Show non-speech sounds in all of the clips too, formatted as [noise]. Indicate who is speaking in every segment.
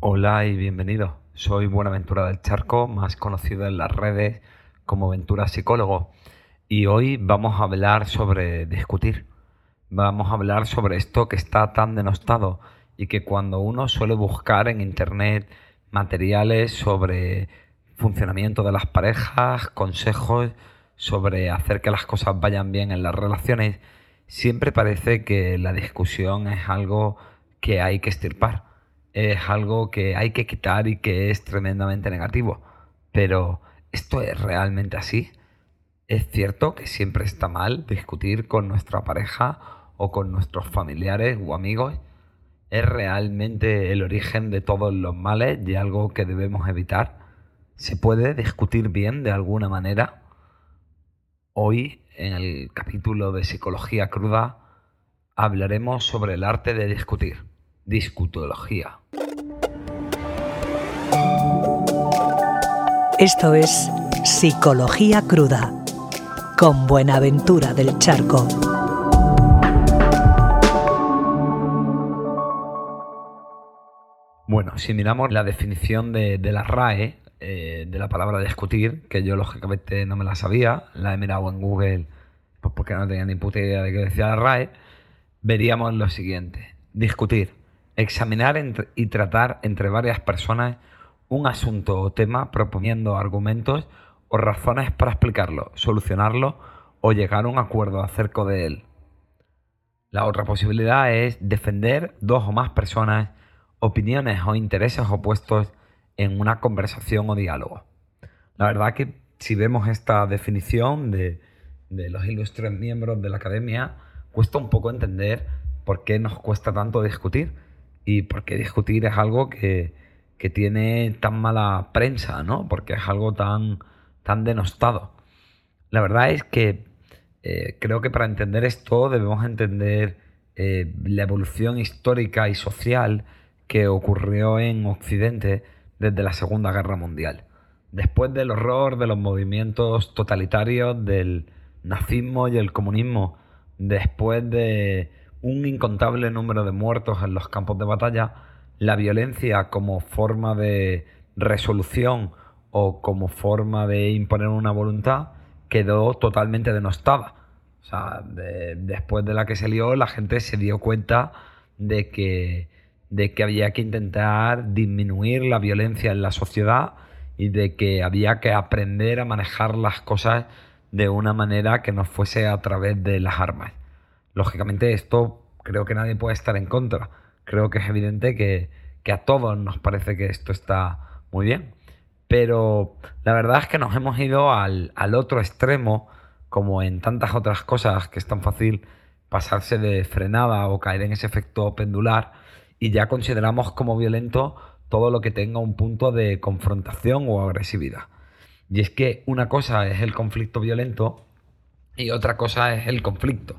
Speaker 1: Hola y bienvenido. Soy Buenaventura del Charco, más conocido en las redes como Ventura Psicólogo. Y hoy vamos a hablar sobre discutir. Vamos a hablar sobre esto que está tan denostado y que cuando uno suele buscar en internet materiales sobre funcionamiento de las parejas, consejos sobre hacer que las cosas vayan bien en las relaciones, siempre parece que la discusión es algo que hay que estirpar, es algo que hay que quitar y que es tremendamente negativo. Pero, ¿esto es realmente así? ¿Es cierto que siempre está mal discutir con nuestra pareja o con nuestros familiares o amigos? ¿Es realmente el origen de todos los males y algo que debemos evitar? ¿Se puede discutir bien de alguna manera? Hoy, en el capítulo de Psicología Cruda, hablaremos sobre el arte de discutir, discutología.
Speaker 2: Esto es Psicología Cruda, con Buenaventura del Charco.
Speaker 1: Bueno, si miramos la definición de, la RAE, eh, de la palabra discutir, que yo lógicamente no me la sabía, la he mirado en Google pues porque no tenía ni puta idea de qué decía la RAE, veríamos lo siguiente. Discutir, examinar y tratar entre varias personas un asunto o tema proponiendo argumentos o razones para explicarlo, solucionarlo o llegar a un acuerdo acerca de él. La otra posibilidad es defender dos o más personas opiniones o intereses opuestos en una conversación o diálogo. La verdad que si vemos esta definición de, los ilustres miembros de la academia, cuesta un poco entender por qué nos cuesta tanto discutir y por qué discutir es algo que, tiene tan mala prensa, ¿no? Porque es algo tan, tan denostado. La verdad es que eh, creo que para entender esto debemos entender eh, la evolución histórica y social que ocurrió en Occidente desde la Segunda Guerra Mundial. Después del horror de los movimientos totalitarios del nazismo y el comunismo, después de un incontable número de muertos en los campos de batalla, la violencia como forma de resolución o como forma de imponer una voluntad quedó totalmente denostada. O sea, después de la que se lió, la gente se dio cuenta de que de que había que intentar disminuir la violencia en la sociedad y de que había que aprender a manejar las cosas de una manera que no fuese a través de las armas. Lógicamente esto creo que nadie puede estar en contra. Creo que es evidente que, a todos nos parece que esto está muy bien. Pero la verdad es que nos hemos ido al, al otro extremo, como en tantas otras cosas que es tan fácil pasarse de frenada o caer en ese efecto pendular y ya consideramos como violento todo lo que tenga un punto de confrontación o agresividad. Y es que una cosa es el conflicto violento y otra cosa es el conflicto.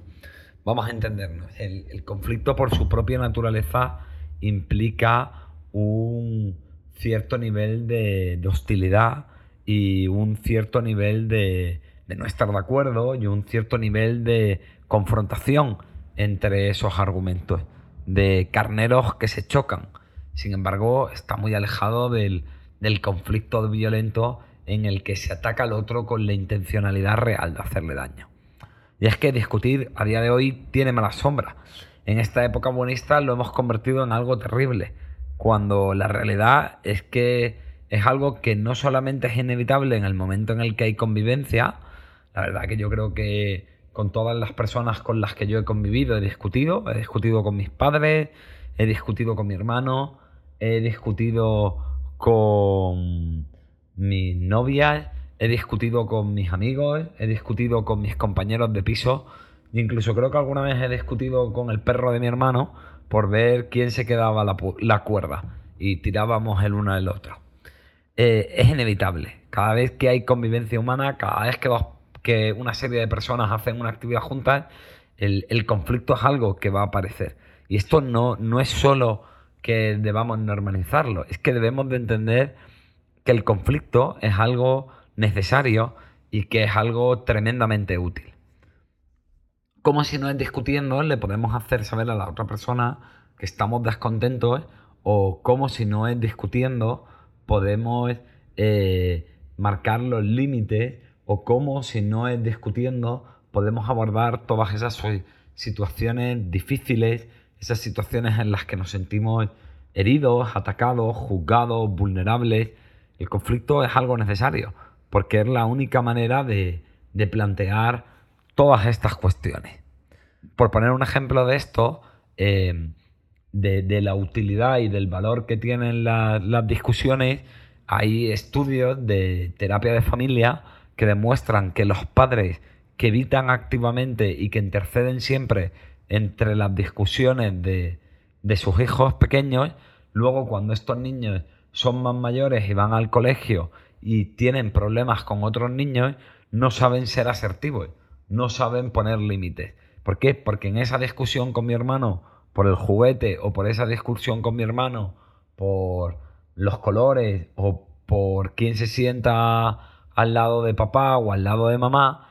Speaker 1: Vamos a entendernos. El, conflicto por su propia naturaleza implica un cierto nivel de, hostilidad y un cierto nivel de, de no estar de acuerdo y un cierto nivel de confrontación entre esos argumentos de carneros que se chocan. Sin embargo, está muy alejado del, conflicto violento en el que se ataca al otro con la intencionalidad real de hacerle daño. Y es que discutir a día de hoy tiene mala sombra. En esta época buenista lo hemos convertido en algo terrible, cuando la realidad es que es algo que no solamente es inevitable en el momento en el que hay convivencia, la verdad que yo creo que con todas las personas con las que yo he convivido, he discutido, he discutido con mis padres, he discutido con mi hermano, he discutido con mis novias, he discutido con mis amigos, he discutido con mis compañeros de piso, e incluso creo que alguna vez he discutido con el perro de mi hermano por ver quién se quedaba la, cuerda y tirábamos el uno al otro. Eh, es inevitable. Cada vez que hay convivencia humana, cada vez que una serie de personas hacen una actividad juntas, el, conflicto es algo que va a aparecer. Y esto no, no es solo que debamos normalizarlo, es que debemos de entender que el conflicto es algo necesario y que es algo tremendamente útil. Como si no es discutiendo le podemos hacer saber a la otra persona que estamos descontentos o cómo si no es discutiendo podemos eh, marcar los límites o cómo si no es discutiendo podemos abordar todas esas situaciones difíciles, esas situaciones en las que nos sentimos heridos, atacados, juzgados, vulnerables. El conflicto es algo necesario porque es la única manera de, plantear todas estas cuestiones. Por poner un ejemplo de esto, eh, de, la utilidad y del valor que tienen las discusiones, hay estudios de terapia de familia que demuestran que los padres que evitan activamente y que interceden siempre entre las discusiones de, de sus hijos pequeños, luego cuando estos niños son más mayores y van al colegio y tienen problemas con otros niños, no saben ser asertivos, no saben poner límites. ¿Por qué? Porque en esa discusión con mi hermano por el juguete o por esa discusión con mi hermano, por los colores o por quién se sienta al lado de papá o al lado de mamá,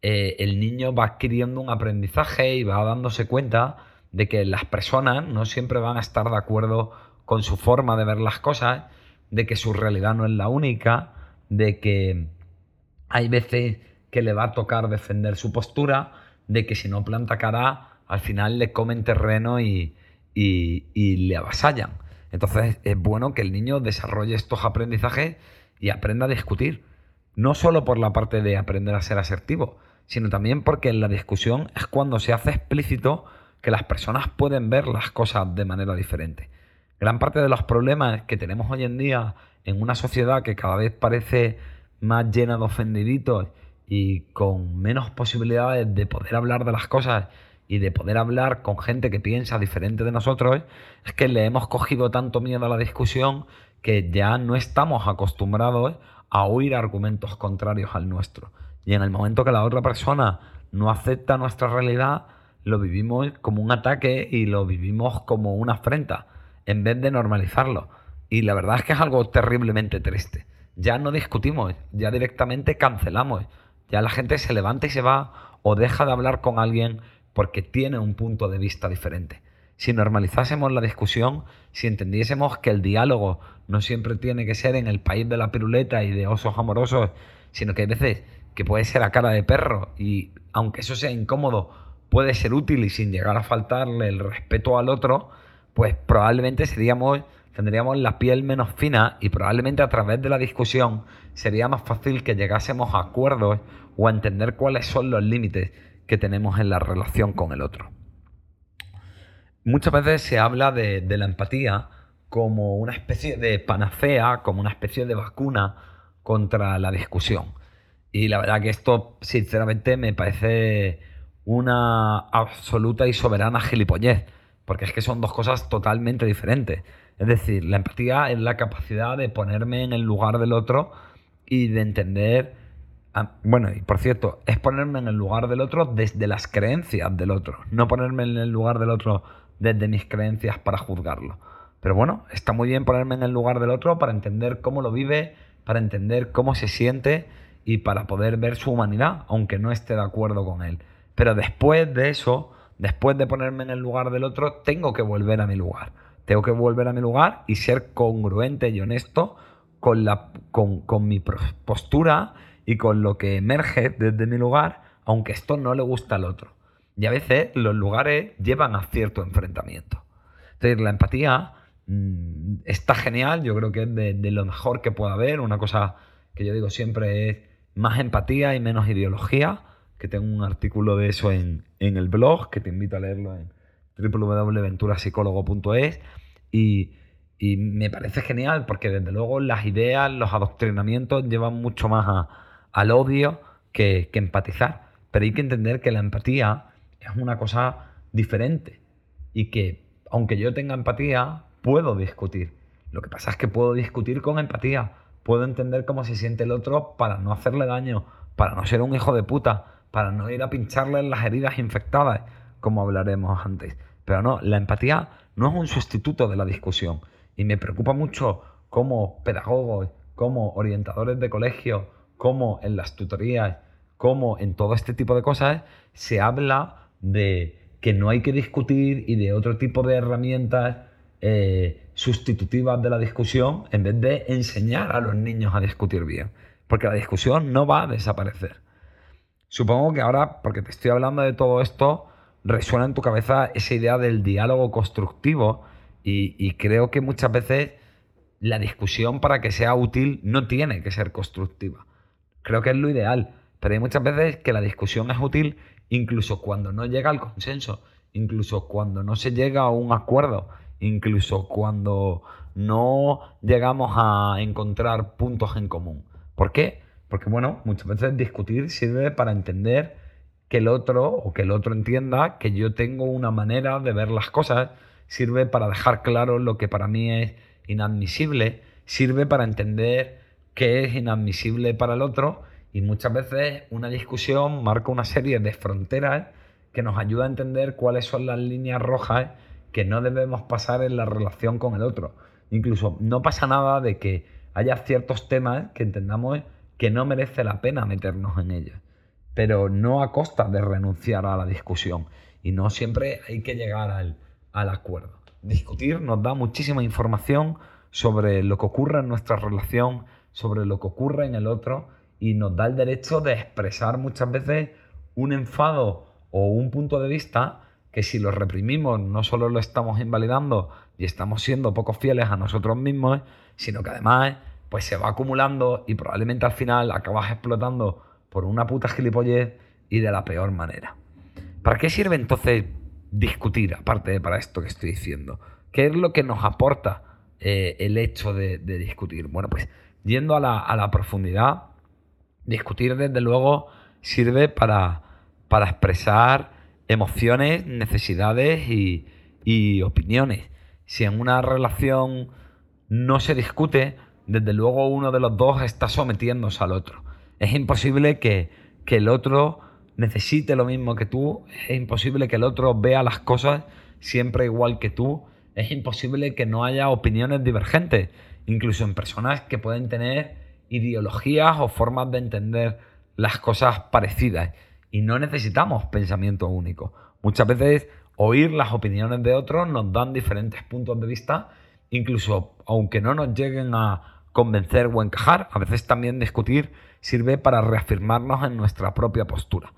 Speaker 1: eh, el niño va adquiriendo un aprendizaje y va dándose cuenta de que las personas no siempre van a estar de acuerdo con su forma de ver las cosas, de que su realidad no es la única, de que hay veces que le va a tocar defender su postura, de que si no planta cara al final le comen terreno y, le avasallan. Entonces es bueno que el niño desarrolle estos aprendizajes y aprenda a discutir. No solo por la parte de aprender a ser asertivo, sino también porque en la discusión es cuando se hace explícito que las personas pueden ver las cosas de manera diferente. Gran parte de los problemas que tenemos hoy en día en una sociedad que cada vez parece más llena de ofendiditos y con menos posibilidades de poder hablar de las cosas y de poder hablar con gente que piensa diferente de nosotros, es que le hemos cogido tanto miedo a la discusión que ya no estamos acostumbrados a oír argumentos contrarios al nuestro. Y en el momento que la otra persona no acepta nuestra realidad, lo vivimos como un ataque y lo vivimos como una afrenta, en vez de normalizarlo. Y la verdad es que es algo terriblemente triste. Ya no discutimos, ya directamente cancelamos. Ya la gente se levanta y se va o deja de hablar con alguien porque tiene un punto de vista diferente. Si normalizásemos la discusión, si entendiésemos que el diálogo no siempre tiene que ser en el país de la piruleta y de osos amorosos, sino que hay veces que puede ser a cara de perro y aunque eso sea incómodo, puede ser útil y sin llegar a faltarle el respeto al otro, pues probablemente tendríamos la piel menos fina y probablemente a través de la discusión sería más fácil que llegásemos a acuerdos o a entender cuáles son los límites que tenemos en la relación con el otro. Muchas veces se habla de, la empatía como una especie de panacea, como una especie de vacuna contra la discusión. Y la verdad que esto, sinceramente, me parece una absoluta y soberana gilipollez, porque es que son dos cosas totalmente diferentes. Es decir, la empatía es la capacidad de ponerme en el lugar del otro y de entender Ah, bueno, y por cierto, es ponerme en el lugar del otro desde las creencias del otro, no ponerme en el lugar del otro desde mis creencias para juzgarlo. Pero bueno, está muy bien ponerme en el lugar del otro para entender cómo lo vive, para entender cómo se siente y para poder ver su humanidad, aunque no esté de acuerdo con él. Pero después de eso, después de ponerme en el lugar del otro, tengo que volver a mi lugar. Tengo que volver a mi lugar y ser congruente y honesto con, la, con, con mi postura y con lo que emerge desde mi lugar, aunque esto no le gusta al otro. Y a veces los lugares llevan a cierto enfrentamiento. Entonces la empatía mm, está genial, yo creo que es de, lo mejor que pueda haber, una cosa que yo digo siempre es más empatía y menos ideología, que tengo un artículo de eso en, el blog, que te invito a leerlo en www.venturasicólogo.es y, y me parece genial porque desde luego las ideas, los adoctrinamientos llevan mucho más a, al odio que, empatizar. Pero hay que entender que la empatía es una cosa diferente y que aunque yo tenga empatía, puedo discutir. Lo que pasa es que puedo discutir con empatía, puedo entender cómo se siente el otro para no hacerle daño, para no ser un hijo de puta, para no ir a pincharle en las heridas infectadas, como hablaremos antes. Pero no, la empatía no es un sustituto de la discusión. Y me preocupa mucho cómo pedagogos, como orientadores de colegio, como en las tutorías, como en todo este tipo de cosas, se habla de que no hay que discutir y de otro tipo de herramientas eh, sustitutivas de la discusión en vez de enseñar a los niños a discutir bien. Porque la discusión no va a desaparecer. Supongo que ahora, porque te estoy hablando de todo esto, resuena en tu cabeza esa idea del diálogo constructivo y, creo que muchas veces la discusión para que sea útil no tiene que ser constructiva. Creo que es lo ideal, pero hay muchas veces que la discusión es útil incluso cuando no llega al consenso, incluso cuando no se llega a un acuerdo, incluso cuando no llegamos a encontrar puntos en común. ¿Por qué? Porque bueno, muchas veces discutir sirve para entender que el otro o que el otro entienda que yo tengo una manera de ver las cosas, sirve para dejar claro lo que para mí es inadmisible, sirve para entender qué es inadmisible para el otro y muchas veces una discusión marca una serie de fronteras que nos ayuda a entender cuáles son las líneas rojas que no debemos pasar en la relación con el otro. Incluso no pasa nada de que haya ciertos temas que entendamos que no merece la pena meternos en ellos pero no a costa de renunciar a la discusión. Y no siempre hay que llegar al, acuerdo. Discutir nos da muchísima información sobre lo que ocurre en nuestra relación, sobre lo que ocurre en el otro y nos da el derecho de expresar muchas veces un enfado o un punto de vista que si lo reprimimos no solo lo estamos invalidando y estamos siendo poco fieles a nosotros mismos, sino que además pues se va acumulando y probablemente al final acabas explotando por una puta gilipollez y de la peor manera. ¿Para qué sirve entonces discutir, aparte de para esto que estoy diciendo? ¿Qué es lo que nos aporta eh, el hecho de, discutir? Bueno, pues yendo a la, profundidad, discutir desde luego sirve para, para expresar emociones, necesidades y, y opiniones. Si en una relación no se discute, desde luego uno de los dos está sometiéndose al otro. Es imposible que, el otro necesite lo mismo que tú, es imposible que el otro vea las cosas siempre igual que tú, es imposible que no haya opiniones divergentes, incluso en personas que pueden tener ideologías o formas de entender las cosas parecidas. Y no necesitamos pensamiento único. Muchas veces oír las opiniones de otros nos dan diferentes puntos de vista, incluso aunque no nos lleguen a convencer o encajar, a veces también discutir sirve para reafirmarnos en nuestra propia postura.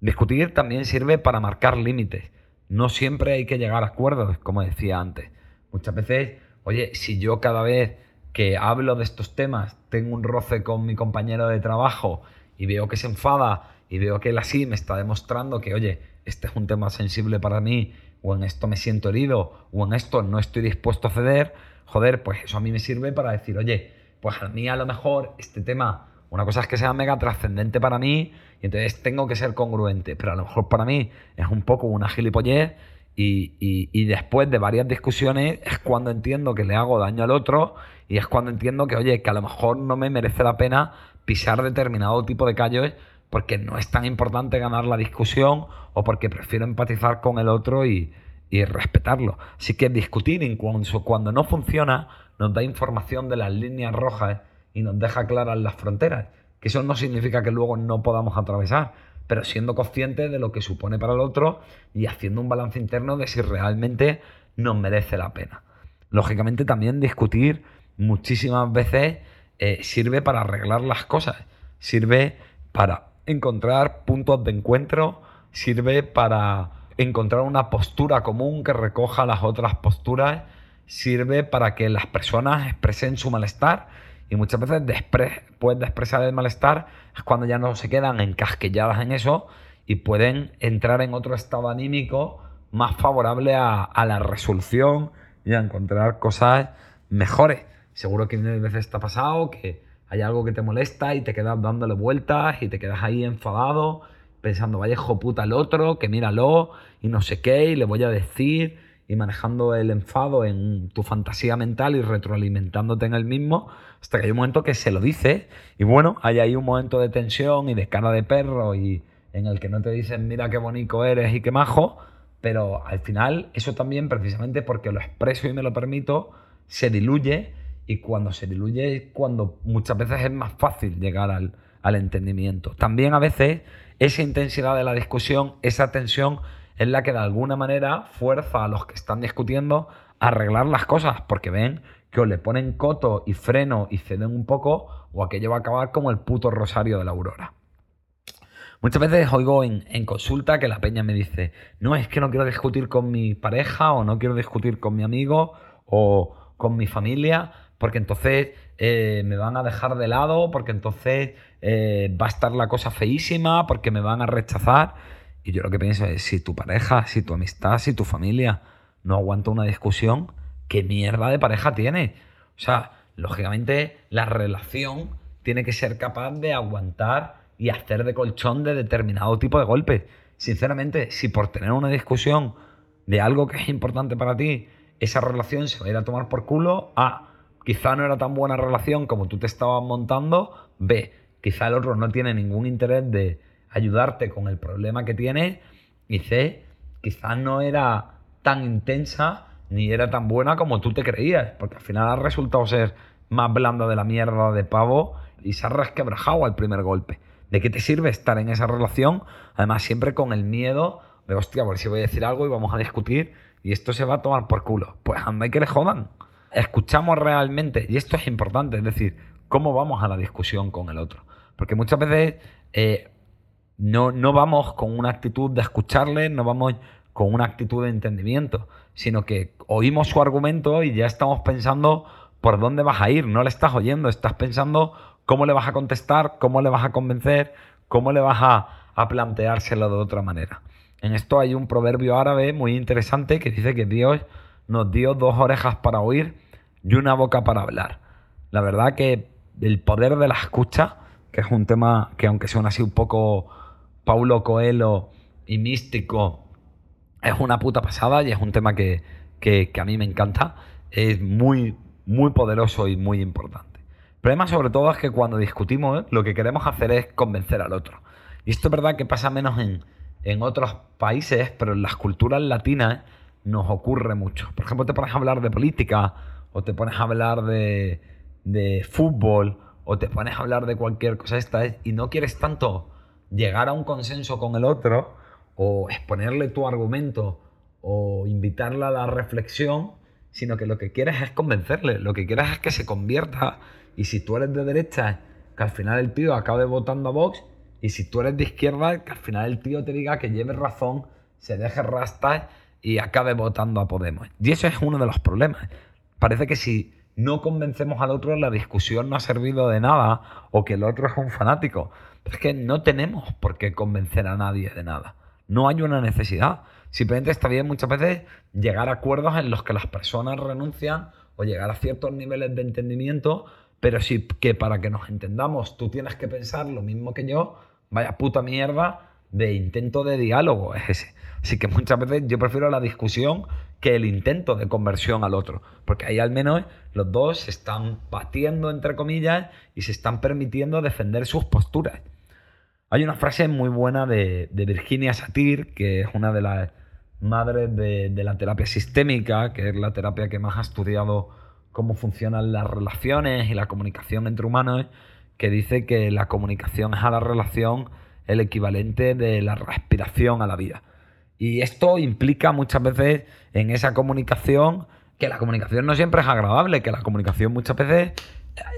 Speaker 1: Discutir también sirve para marcar límites. No siempre hay que llegar a acuerdos, como decía antes. Muchas veces, oye, si yo cada vez que hablo de estos temas tengo un roce con mi compañero de trabajo y veo que se enfada y veo que él así me está demostrando que, oye, este es un tema sensible para mí, o en esto me siento herido, o en esto no estoy dispuesto a ceder, joder, pues eso a mí me sirve para decir, oye, pues a mí a lo mejor este tema una cosa es que sea mega trascendente para mí y entonces tengo que ser congruente, pero a lo mejor para mí es un poco una gilipollez y, y, después de varias discusiones es cuando entiendo que le hago daño al otro y es cuando entiendo que, oye, que a lo mejor no me merece la pena pisar determinado tipo de callos porque no es tan importante ganar la discusión o porque prefiero empatizar con el otro y, y respetarlo. Así que discutir incluso cuando no funciona nos da información de las líneas rojas y nos deja claras las fronteras. Que eso no significa que luego no podamos atravesar, pero siendo conscientes de lo que supone para el otro y haciendo un balance interno de si realmente nos merece la pena. Lógicamente también discutir muchísimas veces eh, sirve para arreglar las cosas, sirve para encontrar puntos de encuentro, sirve para encontrar una postura común que recoja las otras posturas, sirve para que las personas expresen su malestar y muchas veces después de expresar el malestar es cuando ya no se quedan encasquelladas en eso y pueden entrar en otro estado anímico más favorable a, la resolución y a encontrar cosas mejores. Seguro que mil veces ha pasado que hay algo que te molesta y te quedas dándole vueltas y te quedas ahí enfadado pensando, vaya hijo puta el otro, que míralo y no sé qué, y le voy a decir y manejando el enfado en tu fantasía mental y retroalimentándote en el mismo, hasta que hay un momento que se lo dice. Y bueno, hay ahí un momento de tensión y de cara de perro y en el que no te dicen mira qué bonito eres y qué majo, pero al final eso también precisamente porque lo expreso y me lo permito, se diluye cuando se diluye es cuando muchas veces es más fácil llegar al, al entendimiento. También a veces esa intensidad de la discusión, esa tensión es la que de alguna manera fuerza a los que están discutiendo arreglar las cosas porque ven que o le ponen coto y freno y ceden un poco o aquello va a acabar como el puto rosario de la aurora. Muchas veces oigo en, consulta que la peña me dice, no, es que no quiero discutir con mi pareja o no quiero discutir con mi amigo o con mi familia porque entonces eh, me van a dejar de lado, porque entonces eh, va a estar la cosa feísima, porque me van a rechazar. Y yo lo que pienso es, si tu pareja, si tu amistad, si tu familia no aguanta una discusión, ¿qué mierda de pareja tiene? O sea, lógicamente la relación tiene que ser capaz de aguantar y hacer de colchón de determinado tipo de golpes. Sinceramente, si por tener una discusión de algo que es importante para ti, esa relación se va a ir a tomar por culo, A, quizá no era tan buena relación como tú te estabas montando, B, quizá el otro no tiene ningún interés de ayudarte con el problema que tiene, y C, quizá no era tan intensa ni era tan buena como tú te creías, porque al final ha resultado ser más blanda de la mierda de pavo y se ha resquebrajado al primer golpe. ¿De qué te sirve estar en esa relación? Además, siempre con el miedo de, hostia, a ver si voy a decir algo y vamos a discutir y esto se va a tomar por culo. Pues anda y que le jodan. Escuchamos realmente, y esto es importante, es decir, cómo vamos a la discusión con el otro. Porque muchas veces eh, no, no vamos con una actitud de escucharle, no vamos con una actitud de entendimiento, sino que oímos su argumento y ya estamos pensando por dónde vas a ir, no le estás oyendo, estás pensando cómo le vas a contestar, cómo le vas a convencer, cómo le vas a, a planteárselo de otra manera. En esto hay un proverbio árabe muy interesante que dice que Dios nos dio dos orejas para oír y una boca para hablar. La verdad que el poder de la escucha, que es un tema que aunque suena así un poco Paulo Coelho y místico, es una puta pasada y es un tema que, a mí me encanta. Es muy, muy poderoso y muy importante. El problema sobre todo es que cuando discutimos lo que queremos hacer es convencer al otro. Y esto es verdad que pasa menos en, en otros países, pero en las culturas latinas nos ocurre mucho. Por ejemplo, te pones a hablar de política o te pones a hablar de, de fútbol o te pones a hablar de cualquier cosa esta y no quieres tanto llegar a un consenso con el otro o exponerle tu argumento o invitarle a la reflexión, sino que lo que quieres es convencerle, lo que quieres es que se convierta y si tú eres de derecha, que al final el tío acabe votando a Vox y si tú eres de izquierda, que al final el tío te diga que lleve razón, se deje rastar y acabe votando a Podemos. Y eso es uno de los problemas. Parece que si no convencemos al otro, la discusión no ha servido de nada o que el otro es un fanático. Es que no tenemos por qué convencer a nadie de nada. No hay una necesidad. Simplemente está bien muchas veces llegar a acuerdos en los que las personas renuncian o llegar a ciertos niveles de entendimiento, pero sí que para que nos entendamos tú tienes que pensar lo mismo que yo, vaya puta mierda de intento de diálogo. Así que muchas veces yo prefiero la discusión que el intento de conversión al otro, porque ahí al menos los dos se están batiendo, entre comillas, y se están permitiendo defender sus posturas. Hay una frase muy buena de, Virginia Satir, que es una de las madres de, de la terapia sistémica, que es la terapia que más ha estudiado cómo funcionan las relaciones y la comunicación entre humanos, que dice que la comunicación es a la relación el equivalente de la respiración a la vida. Y esto implica muchas veces en esa comunicación que la comunicación no siempre es agradable, que la comunicación muchas veces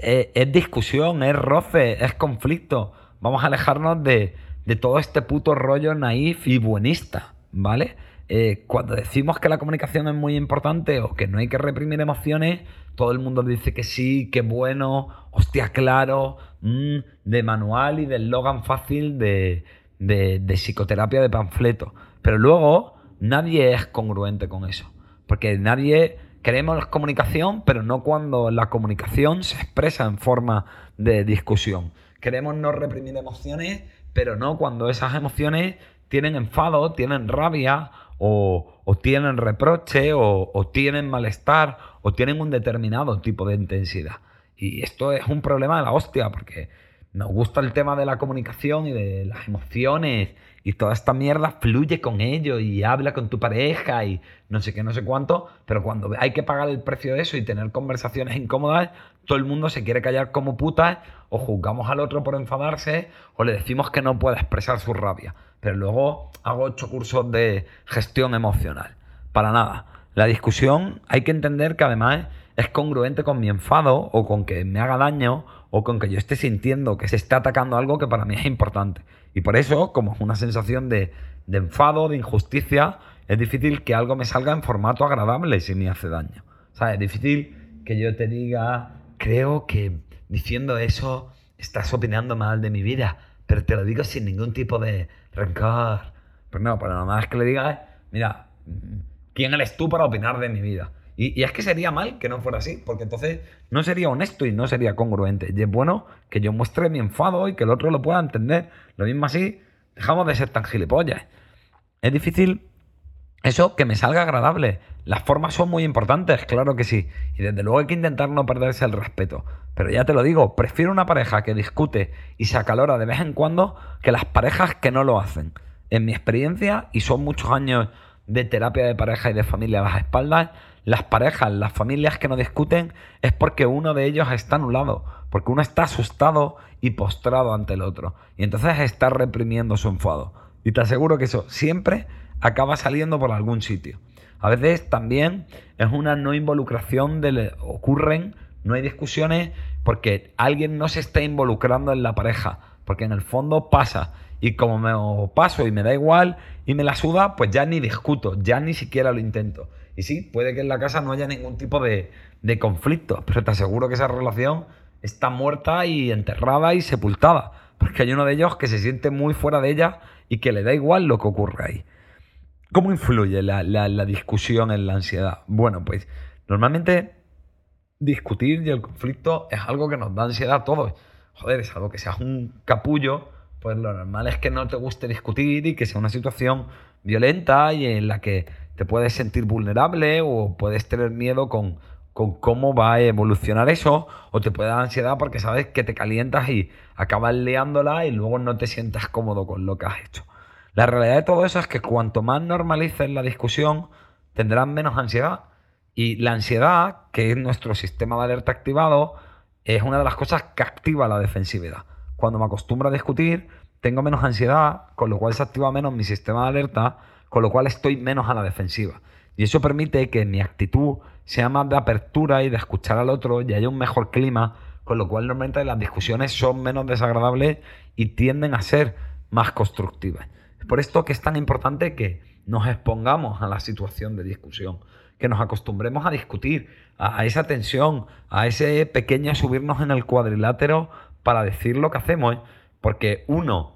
Speaker 1: es, discusión, es roce, es conflicto. Vamos a alejarnos de, todo este puto rollo naif y buenista, ¿vale? Eh, cuando decimos que la comunicación es muy importante o que no hay que reprimir emociones, todo el mundo dice que sí, que bueno, hostia, claro, mm, de manual y del logan fácil de, de, de psicoterapia de panfleto. Pero luego nadie es congruente con eso. Porque nadie queremos la comunicación, pero no cuando la comunicación se expresa en forma de discusión. Queremos no reprimir emociones, pero no cuando esas emociones tienen enfado, tienen rabia o, tienen reproche o, o, tienen malestar o tienen un determinado tipo de intensidad. Y esto es un problema de la hostia porque nos gusta el tema de la comunicación y de las emociones y toda esta mierda fluye con ello y habla con tu pareja y no sé qué, no sé cuánto, pero cuando hay que pagar el precio de eso y tener conversaciones incómodas, todo el mundo se quiere callar como puta o juzgamos al otro por enfadarse o le decimos que no puede expresar su rabia. Pero luego hago ocho cursos de gestión emocional. Para nada. La discusión hay que entender que además es congruente con mi enfado o con que me haga daño o con que yo esté sintiendo que se está atacando algo que para mí es importante. Y por eso, como es una sensación de, de enfado, de injusticia, es difícil que algo me salga en formato agradable si me hace daño. O sea, es difícil que yo te diga, creo que diciendo eso estás opinando mal de mi vida, pero te lo digo sin ningún tipo de rencor. Pues no, pero nada más que le digas, mira, ¿quién eres tú para opinar de mi vida? Y, es que sería mal que no fuera así, porque entonces no sería honesto y no sería congruente. Y es bueno que yo muestre mi enfado y que el otro lo pueda entender. Lo mismo así, dejamos de ser tan gilipollas. Es difícil eso que me salga agradable. Las formas son muy importantes, claro que sí. Y desde luego hay que intentar no perderse el respeto. Pero ya te lo digo, prefiero una pareja que discute y se acalora de vez en cuando que las parejas que no lo hacen. En mi experiencia, y son muchos años de terapia de pareja y de familia a las espaldas, las parejas, las familias que no discuten es porque uno de ellos está anulado, porque uno está asustado y postrado ante el otro. Y entonces está reprimiendo su enfado. Y te aseguro que eso siempre acaba saliendo por algún sitio. A veces también es una no involucración de... ocurren, no hay discusiones porque alguien no se está involucrando en la pareja, porque en el fondo pasa. Y como me paso y me da igual y me la suda, pues ya ni discuto, ya ni siquiera lo intento. Y sí, puede que en la casa no haya ningún tipo de, conflicto, pero te aseguro que esa relación está muerta y enterrada y sepultada. Porque hay uno de ellos que se siente muy fuera de ella y que le da igual lo que ocurre ahí. ¿Cómo influye la, la, discusión en la ansiedad? Bueno, pues normalmente discutir y el conflicto es algo que nos da ansiedad a todos. Joder, es algo que seas un capullo, pues lo normal es que no te guste discutir y que sea una situación violenta y en la que te puedes sentir vulnerable o puedes tener miedo con, cómo va a evolucionar eso, o te puede dar ansiedad porque sabes que te calientas y acabas liándola y luego no te sientas cómodo con lo que has hecho. La realidad de todo eso es que cuanto más normalices la discusión, tendrás menos ansiedad. Y la ansiedad, que es nuestro sistema de alerta activado, es una de las cosas que activa la defensividad. Cuando me acostumbro a discutir, tengo menos ansiedad, con lo cual se activa menos mi sistema de alerta con lo cual estoy menos a la defensiva. Y eso permite que mi actitud sea más de apertura y de escuchar al otro y haya un mejor clima, con lo cual normalmente las discusiones son menos desagradables y tienden a ser más constructivas. Es por esto que es tan importante que nos expongamos a la situación de discusión, que nos acostumbremos a discutir, a, esa tensión, a ese pequeño subirnos en el cuadrilátero para decir lo que hacemos, porque uno,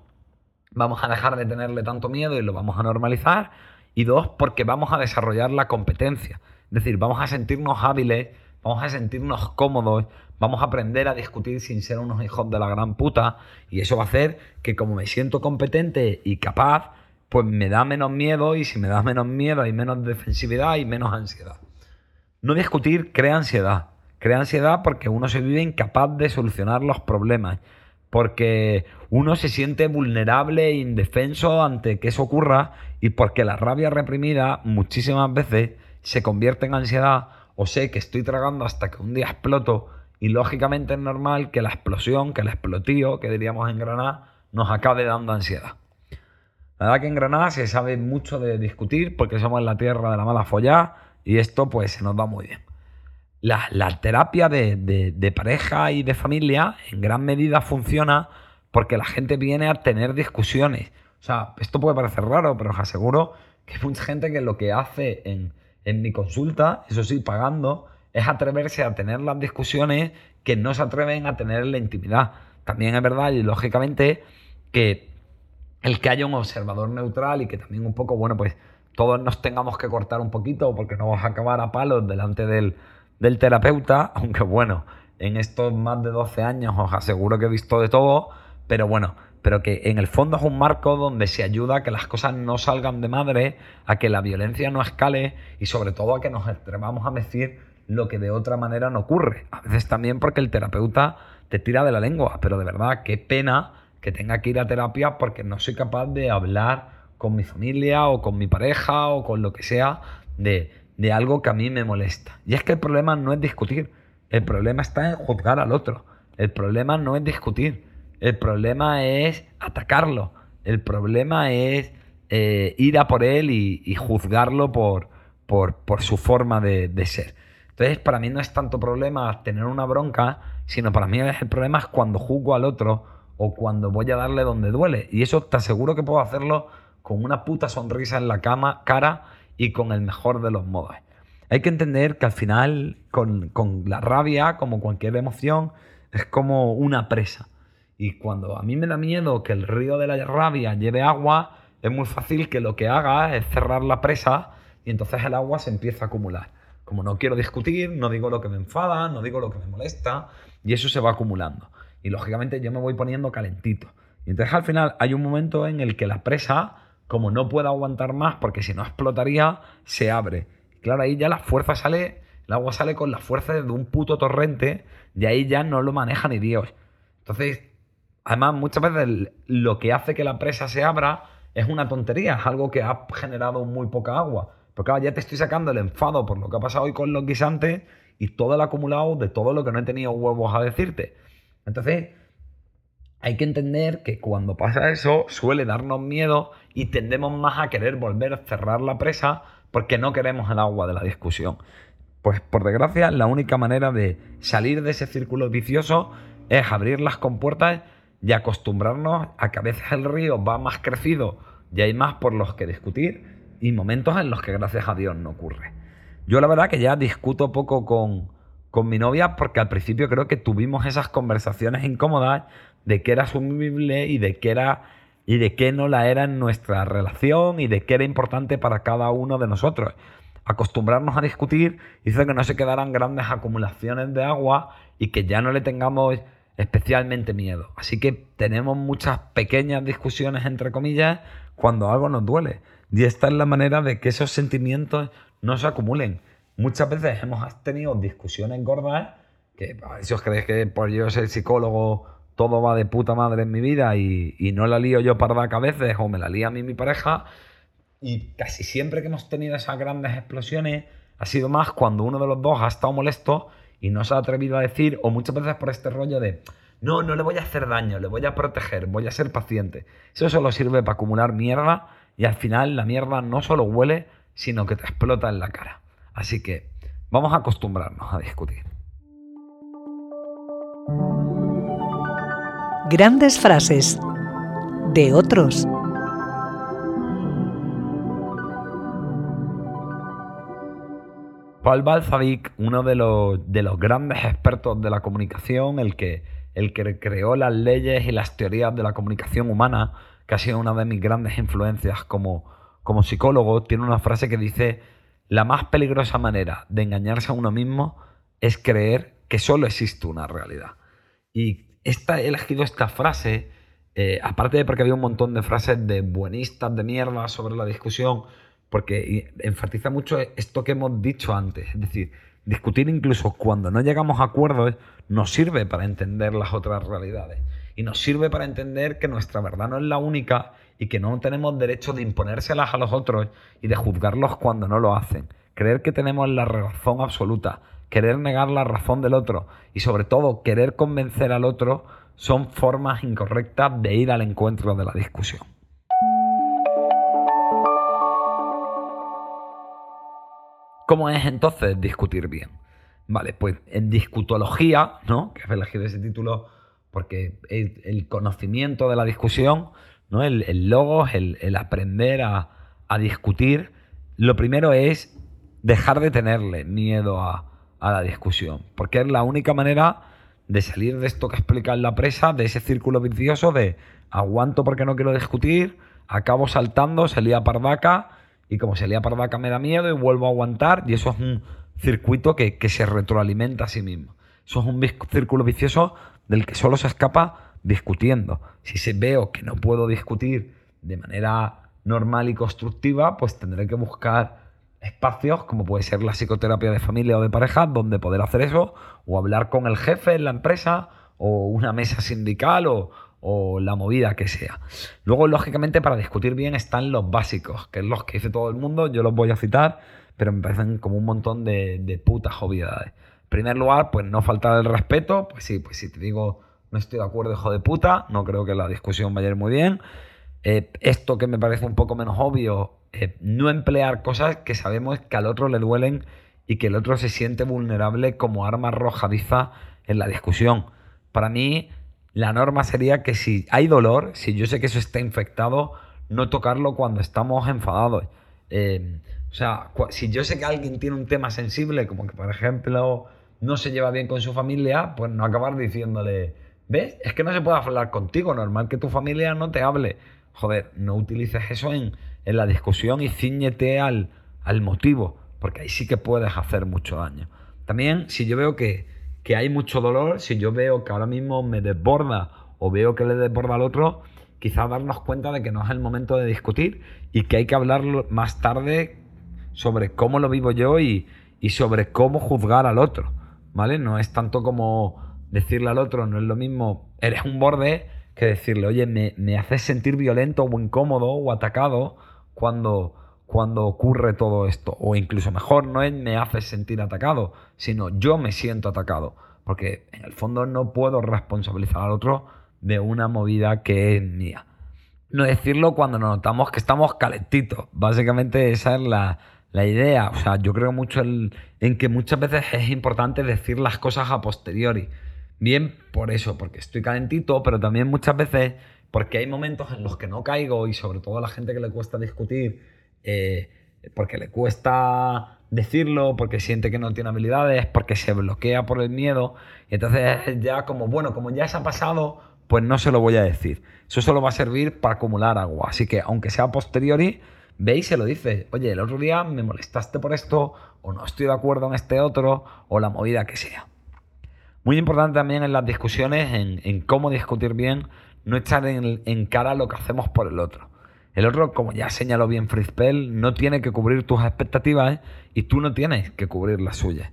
Speaker 1: vamos a dejar de tenerle tanto miedo y lo vamos a normalizar. Y dos, porque vamos a desarrollar la competencia. Es decir, vamos a sentirnos hábiles, vamos a sentirnos cómodos, vamos a aprender a discutir sin ser unos hijos de la gran puta. Y eso va a hacer que como me siento competente y capaz, pues me da menos miedo y si me da menos miedo hay menos defensividad y menos ansiedad. No discutir crea ansiedad. Crea ansiedad porque uno se vive incapaz de solucionar los problemas porque uno se siente vulnerable e indefenso ante que eso ocurra y porque la rabia reprimida muchísimas veces se convierte en ansiedad o sé que estoy tragando hasta que un día exploto y lógicamente es normal que la explosión, que el explotío, que diríamos en Granada, nos acabe dando ansiedad. La verdad que en Granada se sabe mucho de discutir porque somos la tierra de la mala follá y esto pues se nos va muy bien la, terapia de, pareja y de familia en gran medida funciona porque la gente viene a tener discusiones. O sea, esto puede parecer raro, pero os aseguro que hay mucha gente que lo que hace en, en mi consulta, eso sí, pagando, es atreverse a tener las discusiones que no se atreven a tener en la intimidad. También es verdad y lógicamente que el que haya un observador neutral y que también un poco, bueno, pues todos nos tengamos que cortar un poquito porque no vamos a acabar a palos delante del, del terapeuta, [laughs] aunque bueno, en estos más de 12 años os aseguro que he visto de todo, pero bueno, pero que en el fondo es un marco donde se ayuda a que las cosas no salgan de madre, a que la violencia no escale y sobre todo a que nos atrevamos a decir lo que de otra manera no ocurre. A veces también porque el terapeuta te tira de la lengua, pero de verdad, qué pena que tenga que ir a terapia porque no soy capaz de hablar con mi familia o con mi pareja o con lo que sea de de algo que a mí me molesta. Y es que el problema no es discutir, el problema está en juzgar al otro. El problema no es discutir, el problema es atacarlo, el problema es eh, ir a por él y, juzgarlo por, por, por su forma de, de ser. Entonces, para mí no es tanto problema tener una bronca, sino para mí el problema es cuando juzgo al otro o cuando voy a darle donde duele. Y eso te aseguro que puedo hacerlo con una puta sonrisa en la cama, cara y con el mejor de los modos. Hay que entender que al final, con, con la rabia, como cualquier emoción, es como una presa. Y cuando a mí me da miedo que el río de la rabia lleve agua, es muy fácil que lo que haga es cerrar la presa y entonces el agua se empieza a acumular. Como no quiero discutir, no digo lo que me enfada, no digo lo que me molesta, y eso se va acumulando. Y lógicamente yo me voy poniendo calentito. Y entonces al final hay un momento en el que la presa, como no puede aguantar más, porque si no explotaría, se abre. claro, ahí ya la fuerza sale, el agua sale con la fuerza de un puto torrente, y ahí ya no lo maneja ni Dios. Entonces, además, muchas veces lo que hace que la presa se abra es una tontería, es algo que ha generado muy poca agua. Porque claro, ya te estoy sacando el enfado por lo que ha pasado hoy con los guisantes y todo el acumulado de todo lo que no he tenido huevos a decirte. Entonces, hay que entender que cuando pasa eso suele darnos miedo y tendemos más a querer volver a cerrar la presa porque no queremos el agua de la discusión. Pues por desgracia, la única manera de salir de ese círculo vicioso es abrir las compuertas y acostumbrarnos a que a veces el río va más crecido y hay más por los que discutir y momentos en los que gracias a Dios no ocurre. Yo la verdad que ya discuto poco con, con mi novia porque al principio creo que tuvimos esas conversaciones incómodas de qué era asumible y de qué era y de qué no la era en nuestra relación y de qué era importante para cada uno de nosotros. Acostumbrarnos a discutir hizo que no se quedaran grandes acumulaciones de agua y que ya no le tengamos especialmente miedo. Así que tenemos muchas pequeñas discusiones entre comillas cuando algo nos duele. Y esta es la manera de que esos sentimientos no se acumulen. Muchas veces hemos tenido discusiones gordas, que si os creéis que por yo ser psicólogo todo va de puta madre en mi vida y, no la lío yo para a veces o me la lía a mí mi pareja. Y casi siempre que hemos tenido esas grandes explosiones ha sido más cuando uno de los dos ha estado molesto y no se ha atrevido a decir, o muchas veces por este rollo de, no, no le voy a hacer daño, le voy a proteger, voy a ser paciente. Eso solo sirve para acumular mierda y al final la mierda no solo huele, sino que te explota en la cara. Así que vamos a acostumbrarnos a discutir.
Speaker 2: Grandes frases de otros.
Speaker 1: Paul Balzavic, uno de los, de los grandes expertos de la comunicación, el que, el que creó las leyes y las teorías de la comunicación humana, que ha sido una de mis grandes influencias como, como psicólogo, tiene una frase que dice, la más peligrosa manera de engañarse a uno mismo es creer que solo existe una realidad. Y esta, he elegido esta frase, eh, aparte de porque había un montón de frases de buenistas de mierda sobre la discusión, porque enfatiza mucho esto que hemos dicho antes, es decir, discutir incluso cuando no llegamos a acuerdos nos sirve para entender las otras realidades y nos sirve para entender que nuestra verdad no es la única y que no tenemos derecho de imponérselas a los otros y de juzgarlos cuando no lo hacen. Creer que tenemos la razón absoluta, querer negar la razón del otro y sobre todo querer convencer al otro son formas incorrectas de ir al encuentro de la discusión. ¿Cómo es entonces discutir bien? Vale, pues en discutología, ¿no? Que he elegido ese título porque el, conocimiento de la discusión, ¿no? el, el logos, el, aprender a, discutir, lo primero es dejar de tenerle miedo a, la discusión, porque es la única manera de salir de esto que explica en la presa, de ese círculo vicioso de aguanto porque no quiero discutir, acabo saltando, se lía pardaca, y como se lía pardaca me da miedo y vuelvo a aguantar, y eso es un circuito que, que se retroalimenta a sí mismo. Eso es un círculo vicioso del que solo se escapa discutiendo. Si se veo que no puedo discutir de manera normal y constructiva, pues tendré que buscar espacios como puede ser la psicoterapia de familia o de pareja donde poder hacer eso o hablar con el jefe en la empresa o una mesa sindical o, la movida que sea. Luego, lógicamente, para discutir bien están los básicos, que es los que dice todo el mundo, yo los voy a citar, pero me parecen como un montón de, de putas obviedades primer lugar, pues no faltar el respeto. Pues sí, pues si te digo no estoy de acuerdo, hijo de puta, no creo que la discusión vaya a ir muy bien. Eh, esto que me parece un poco menos obvio, eh, no emplear cosas que sabemos que al otro le duelen y que el otro se siente vulnerable como arma arrojadiza en la discusión. Para mí, la norma sería que si hay dolor, si yo sé que eso está infectado, no tocarlo cuando estamos enfadados. Eh, o sea, si yo sé que alguien tiene un tema sensible, como que por ejemplo no se lleva bien con su familia, pues no acabar diciéndole, ¿ves? Es que no se puede hablar contigo, normal que tu familia no te hable. Joder, no utilices eso en, la discusión y ciñete al, al motivo, porque ahí sí que puedes hacer mucho daño. También, si yo veo que, que hay mucho dolor, si yo veo que ahora mismo me desborda o veo que le desborda al otro, quizás darnos cuenta de que no es el momento de discutir y que hay que hablar más tarde sobre cómo lo vivo yo y, sobre cómo juzgar al otro, ¿vale? No es tanto como decirle al otro, no es lo mismo, eres un borde, que decirle, oye, me, me haces sentir violento o incómodo o atacado cuando, cuando ocurre todo esto. O incluso mejor, no es me haces sentir atacado, sino yo me siento atacado. Porque en el fondo no puedo responsabilizar al otro de una movida que es mía. No decirlo cuando notamos que estamos calentitos. Básicamente esa es la, idea. O sea, yo creo mucho en, que muchas veces es importante decir las cosas a posteriori. Bien por eso, porque estoy calentito, pero también muchas veces porque hay momentos en los que no caigo y sobre todo a la gente que le cuesta discutir, eh, porque le cuesta decirlo, porque siente que no tiene habilidades, porque se bloquea por el miedo. Y entonces ya como, bueno, como ya se ha pasado, pues no se lo voy a decir. Eso solo va a servir para acumular agua. Así que aunque sea posteriori, veis y se lo dice. Oye, el otro día me molestaste por esto, o no estoy de acuerdo en este otro, o la movida que sea. Muy importante también en las discusiones, en, cómo discutir bien, no echar en, cara lo que hacemos por el otro. El otro, como ya señaló bien Fritzpel, no tiene que cubrir tus expectativas y tú no tienes que cubrir las suyas.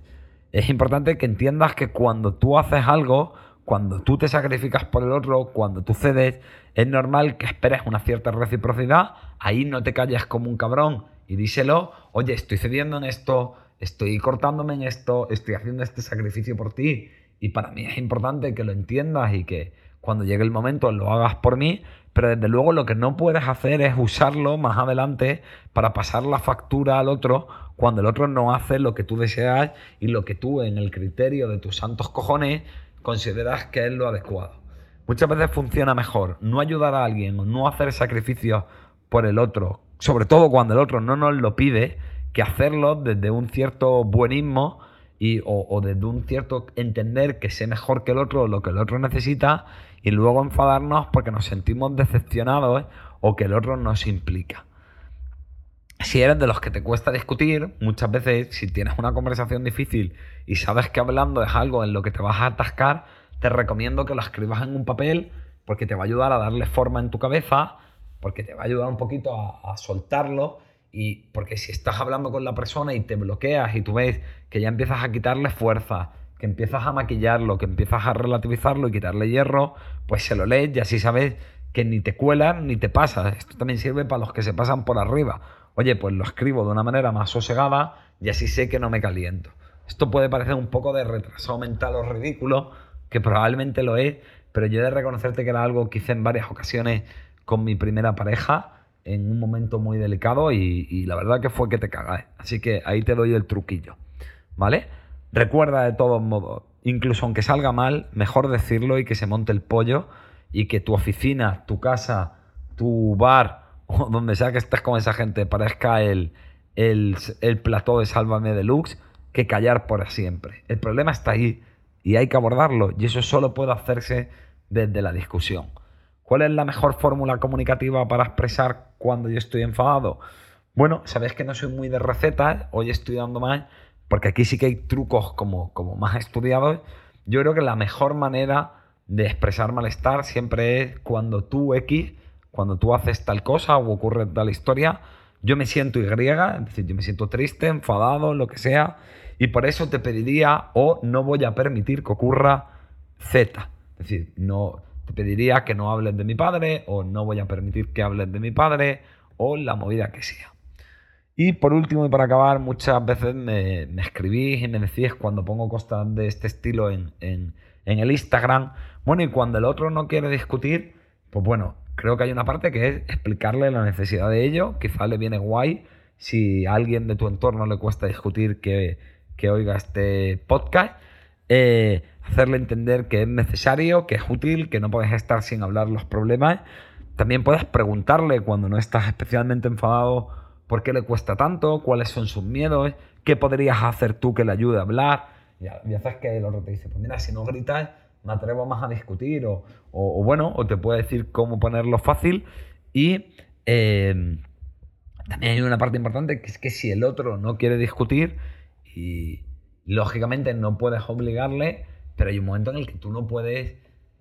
Speaker 1: Es importante que entiendas que cuando tú haces algo, cuando tú te sacrificas por el otro, cuando tú cedes, es normal que esperes una cierta reciprocidad, ahí no te calles como un cabrón y díselo, oye, estoy cediendo en esto, estoy cortándome en esto, estoy haciendo este sacrificio por ti y para mí es importante que lo entiendas y que cuando llegue el momento lo hagas por mí, pero desde luego lo que no puedes hacer es usarlo más adelante para pasar la factura al otro cuando el otro no hace lo que tú deseas y lo que tú en el criterio de tus santos cojones consideras que es lo adecuado. Muchas veces funciona mejor no ayudar a alguien o no hacer sacrificios por el otro, sobre todo cuando el otro no nos lo pide, que hacerlo desde un cierto buenismo y, o, desde un cierto entender que sé mejor que el otro lo que el otro necesita y luego enfadarnos porque nos sentimos decepcionados o que el otro nos implica. Si eres de los que te cuesta discutir, muchas veces si tienes una conversación difícil y sabes que hablando es algo en lo que te vas a atascar, te recomiendo que lo escribas en un papel porque te va a ayudar a darle forma en tu cabeza, porque te va a ayudar un poquito a, soltarlo y porque si estás hablando con la persona y te bloqueas y tú ves que ya empiezas a quitarle fuerza, que empiezas a maquillarlo, que empiezas a relativizarlo y quitarle hierro, pues se lo lees y así sabes que ni te cuelan ni te pasa. Esto también sirve para los que se pasan por arriba oye, pues lo escribo de una manera más sosegada y así sé que no me caliento. Esto puede parecer un poco de retraso mental o ridículo, que probablemente lo es, pero yo he de reconocerte que era algo que hice en varias ocasiones con mi primera pareja en un momento muy delicado y, la verdad que fue que te cagas. Así que ahí te doy el truquillo, ¿vale? Recuerda de todos modos, incluso aunque salga mal, mejor decirlo y que se monte el pollo y que tu oficina, tu casa, tu bar, [laughs] o donde sea que estés con esa gente parezca el, el, el plató de Sálvame Deluxe que callar por siempre. El problema está ahí y hay que abordarlo y eso solo puede hacerse desde la discusión. ¿Cuál es la mejor fórmula comunicativa para expresar cuando yo estoy enfadado? Bueno, sabéis que no soy muy de recetas, hoy estoy dando más, porque aquí sí que hay trucos como, como más estudiados. Yo creo que la mejor manera de expresar malestar siempre es cuando tú X cuando tú haces tal cosa o ocurre tal historia, yo me siento Y, es decir, yo me siento triste, enfadado, lo que sea, y por eso te pediría o no voy a permitir que ocurra Z. Es decir, no, te pediría que no hables de mi padre o no voy a permitir que hables de mi padre o la movida que sea. Y por último y para acabar, muchas veces me, escribís y me decís cuando pongo cosas de este estilo en, en, en el Instagram, bueno, y cuando el otro no quiere discutir, pues bueno, creo que hay una parte que es explicarle la necesidad de ello. Quizá le viene guay si a alguien de tu entorno le cuesta discutir que, oiga este podcast. Eh, hacerle entender que es necesario, que es útil, que no puedes estar sin hablar los problemas. También puedes preguntarle cuando no estás especialmente enfadado por qué le cuesta tanto, cuáles son sus miedos, qué podrías hacer tú que le ayude a hablar. Y a veces que el otro te dice, pues mira, si no gritas, me atrevo más a discutir, o, bueno, o te puede decir cómo ponerlo fácil. Y em, también hay una parte importante que es que si el otro no quiere discutir, y lógicamente no puedes obligarle, pero hay un momento en el que tú no puedes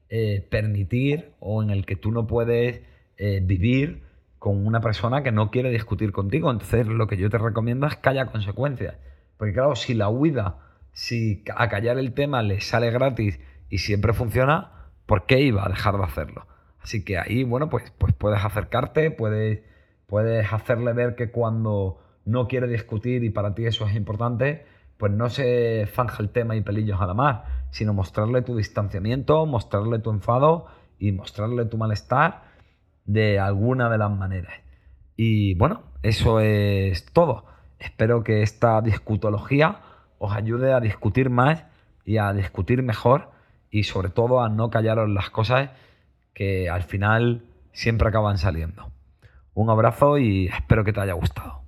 Speaker 1: eh, permitir o en el que tú no puedes eh, vivir con una persona que no quiere discutir contigo. Entonces lo que yo te recomiendo es que haya consecuencias. Porque claro, si la huida, si a callar el tema le sale gratis y siempre funciona, ¿por qué iba a dejar de hacerlo? Así que ahí, bueno, pues, pues puedes acercarte, puedes, puedes hacerle ver que cuando no quiere discutir y para ti eso es importante, pues no se fanja el tema y pelillos a la mar, sino mostrarle tu distanciamiento, mostrarle tu enfado y mostrarle tu malestar de alguna de las maneras. Y bueno, eso es todo. Espero que esta discutología os ayude a discutir más y a discutir mejor y sobre todo a no callaros las cosas que al final siempre acaban saliendo. Un abrazo y espero que te haya gustado.